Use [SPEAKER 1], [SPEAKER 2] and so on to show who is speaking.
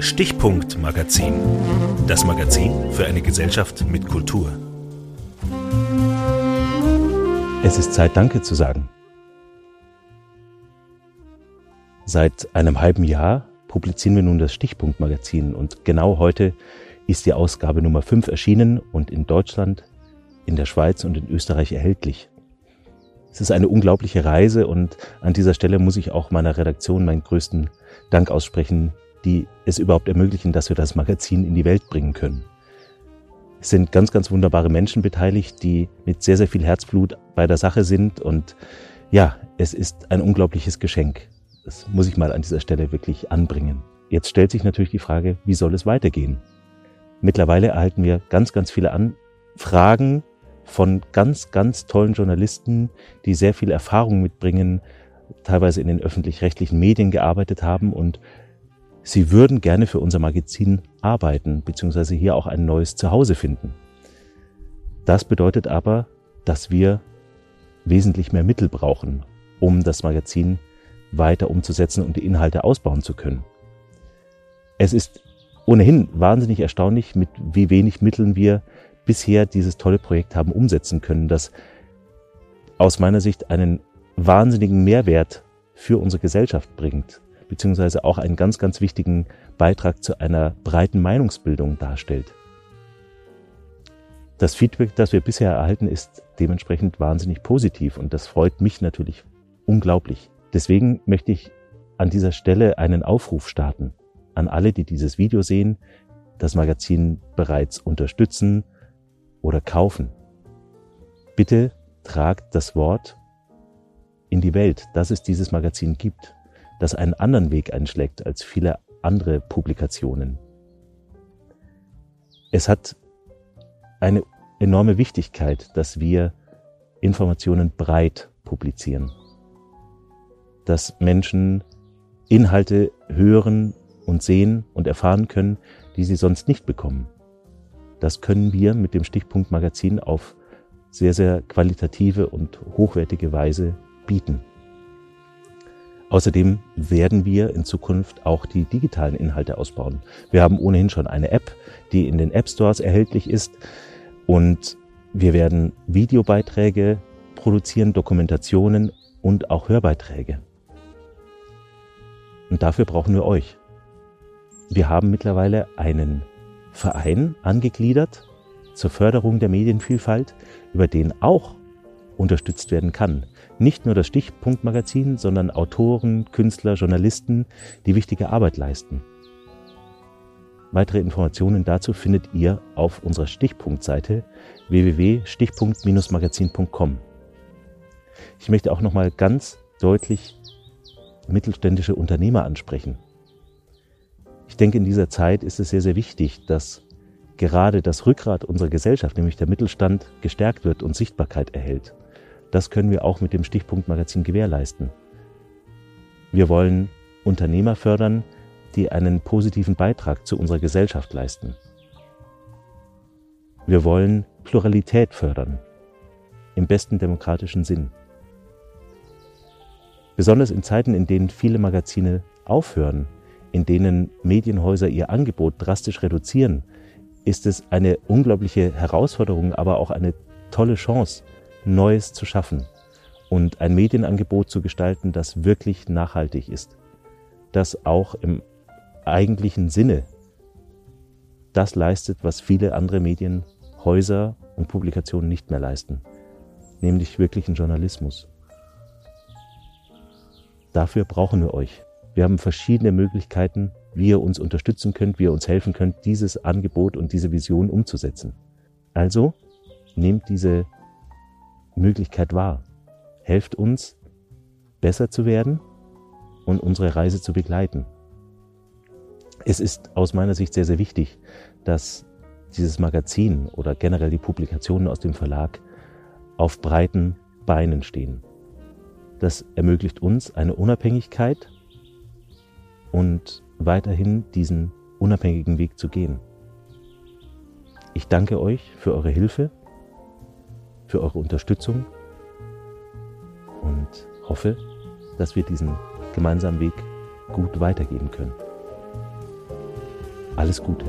[SPEAKER 1] Stichpunkt Magazin. Das Magazin für eine Gesellschaft mit Kultur.
[SPEAKER 2] Es ist Zeit, Danke zu sagen. Seit einem halben Jahr publizieren wir nun das Stichpunkt Magazin und genau heute ist die Ausgabe Nummer 5 erschienen und in Deutschland, in der Schweiz und in Österreich erhältlich. Es ist eine unglaubliche Reise und an dieser Stelle muss ich auch meiner Redaktion meinen größten Dank aussprechen, die es überhaupt ermöglichen, dass wir das Magazin in die Welt bringen können. Es sind ganz, ganz wunderbare Menschen beteiligt, die mit sehr, sehr viel Herzblut bei der Sache sind und ja, es ist ein unglaubliches Geschenk. Das muss ich mal an dieser Stelle wirklich anbringen. Jetzt stellt sich natürlich die Frage, wie soll es weitergehen? Mittlerweile erhalten wir ganz, ganz viele Anfragen von ganz, ganz tollen Journalisten, die sehr viel Erfahrung mitbringen, teilweise in den öffentlich-rechtlichen Medien gearbeitet haben und sie würden gerne für unser Magazin arbeiten, beziehungsweise hier auch ein neues Zuhause finden. Das bedeutet aber, dass wir wesentlich mehr Mittel brauchen, um das Magazin weiter umzusetzen und die Inhalte ausbauen zu können. Es ist ohnehin wahnsinnig erstaunlich, mit wie wenig Mitteln wir bisher dieses tolle Projekt haben umsetzen können, das aus meiner Sicht einen wahnsinnigen Mehrwert für unsere Gesellschaft bringt, beziehungsweise auch einen ganz, ganz wichtigen Beitrag zu einer breiten Meinungsbildung darstellt. Das Feedback, das wir bisher erhalten, ist dementsprechend wahnsinnig positiv und das freut mich natürlich unglaublich. Deswegen möchte ich an dieser Stelle einen Aufruf starten an alle, die dieses Video sehen, das Magazin bereits unterstützen oder kaufen. Bitte tragt das Wort in die Welt, dass es dieses Magazin gibt, das einen anderen Weg einschlägt als viele andere Publikationen. Es hat eine enorme Wichtigkeit, dass wir Informationen breit publizieren, dass Menschen Inhalte hören und sehen und erfahren können, die sie sonst nicht bekommen. Das können wir mit dem Stichpunkt Magazin auf sehr, sehr qualitative und hochwertige Weise bieten. Außerdem werden wir in Zukunft auch die digitalen Inhalte ausbauen. Wir haben ohnehin schon eine App, die in den App Stores erhältlich ist und wir werden Videobeiträge produzieren, Dokumentationen und auch Hörbeiträge. Und dafür brauchen wir euch. Wir haben mittlerweile einen Verein angegliedert zur Förderung der Medienvielfalt, über den auch unterstützt werden kann. Nicht nur das Stichpunktmagazin, sondern Autoren, Künstler, Journalisten, die wichtige Arbeit leisten. Weitere Informationen dazu findet ihr auf unserer Stichpunktseite www.stichpunkt-magazin.com. Ich möchte auch nochmal ganz deutlich mittelständische Unternehmer ansprechen. Ich denke, in dieser Zeit ist es sehr, sehr wichtig, dass gerade das Rückgrat unserer Gesellschaft, nämlich der Mittelstand, gestärkt wird und Sichtbarkeit erhält. Das können wir auch mit dem Stichpunktmagazin gewährleisten. Wir wollen Unternehmer fördern, die einen positiven Beitrag zu unserer Gesellschaft leisten. Wir wollen Pluralität fördern, im besten demokratischen Sinn. Besonders in Zeiten, in denen viele Magazine aufhören, in denen Medienhäuser ihr Angebot drastisch reduzieren, ist es eine unglaubliche Herausforderung, aber auch eine tolle Chance, Neues zu schaffen und ein Medienangebot zu gestalten, das wirklich nachhaltig ist, das auch im eigentlichen Sinne das leistet, was viele andere Medienhäuser und Publikationen nicht mehr leisten, nämlich wirklichen Journalismus. Dafür brauchen wir euch. Wir haben verschiedene Möglichkeiten, wie ihr uns unterstützen könnt, wie ihr uns helfen könnt, dieses Angebot und diese Vision umzusetzen. Also nehmt diese Möglichkeit wahr. Helft uns, besser zu werden und unsere Reise zu begleiten. Es ist aus meiner Sicht sehr, sehr wichtig, dass dieses Magazin oder generell die Publikationen aus dem Verlag auf breiten Beinen stehen. Das ermöglicht uns eine Unabhängigkeit und weiterhin diesen unabhängigen Weg zu gehen. Ich danke euch für eure Hilfe, für eure Unterstützung und hoffe, dass wir diesen gemeinsamen Weg gut weitergeben können. Alles Gute.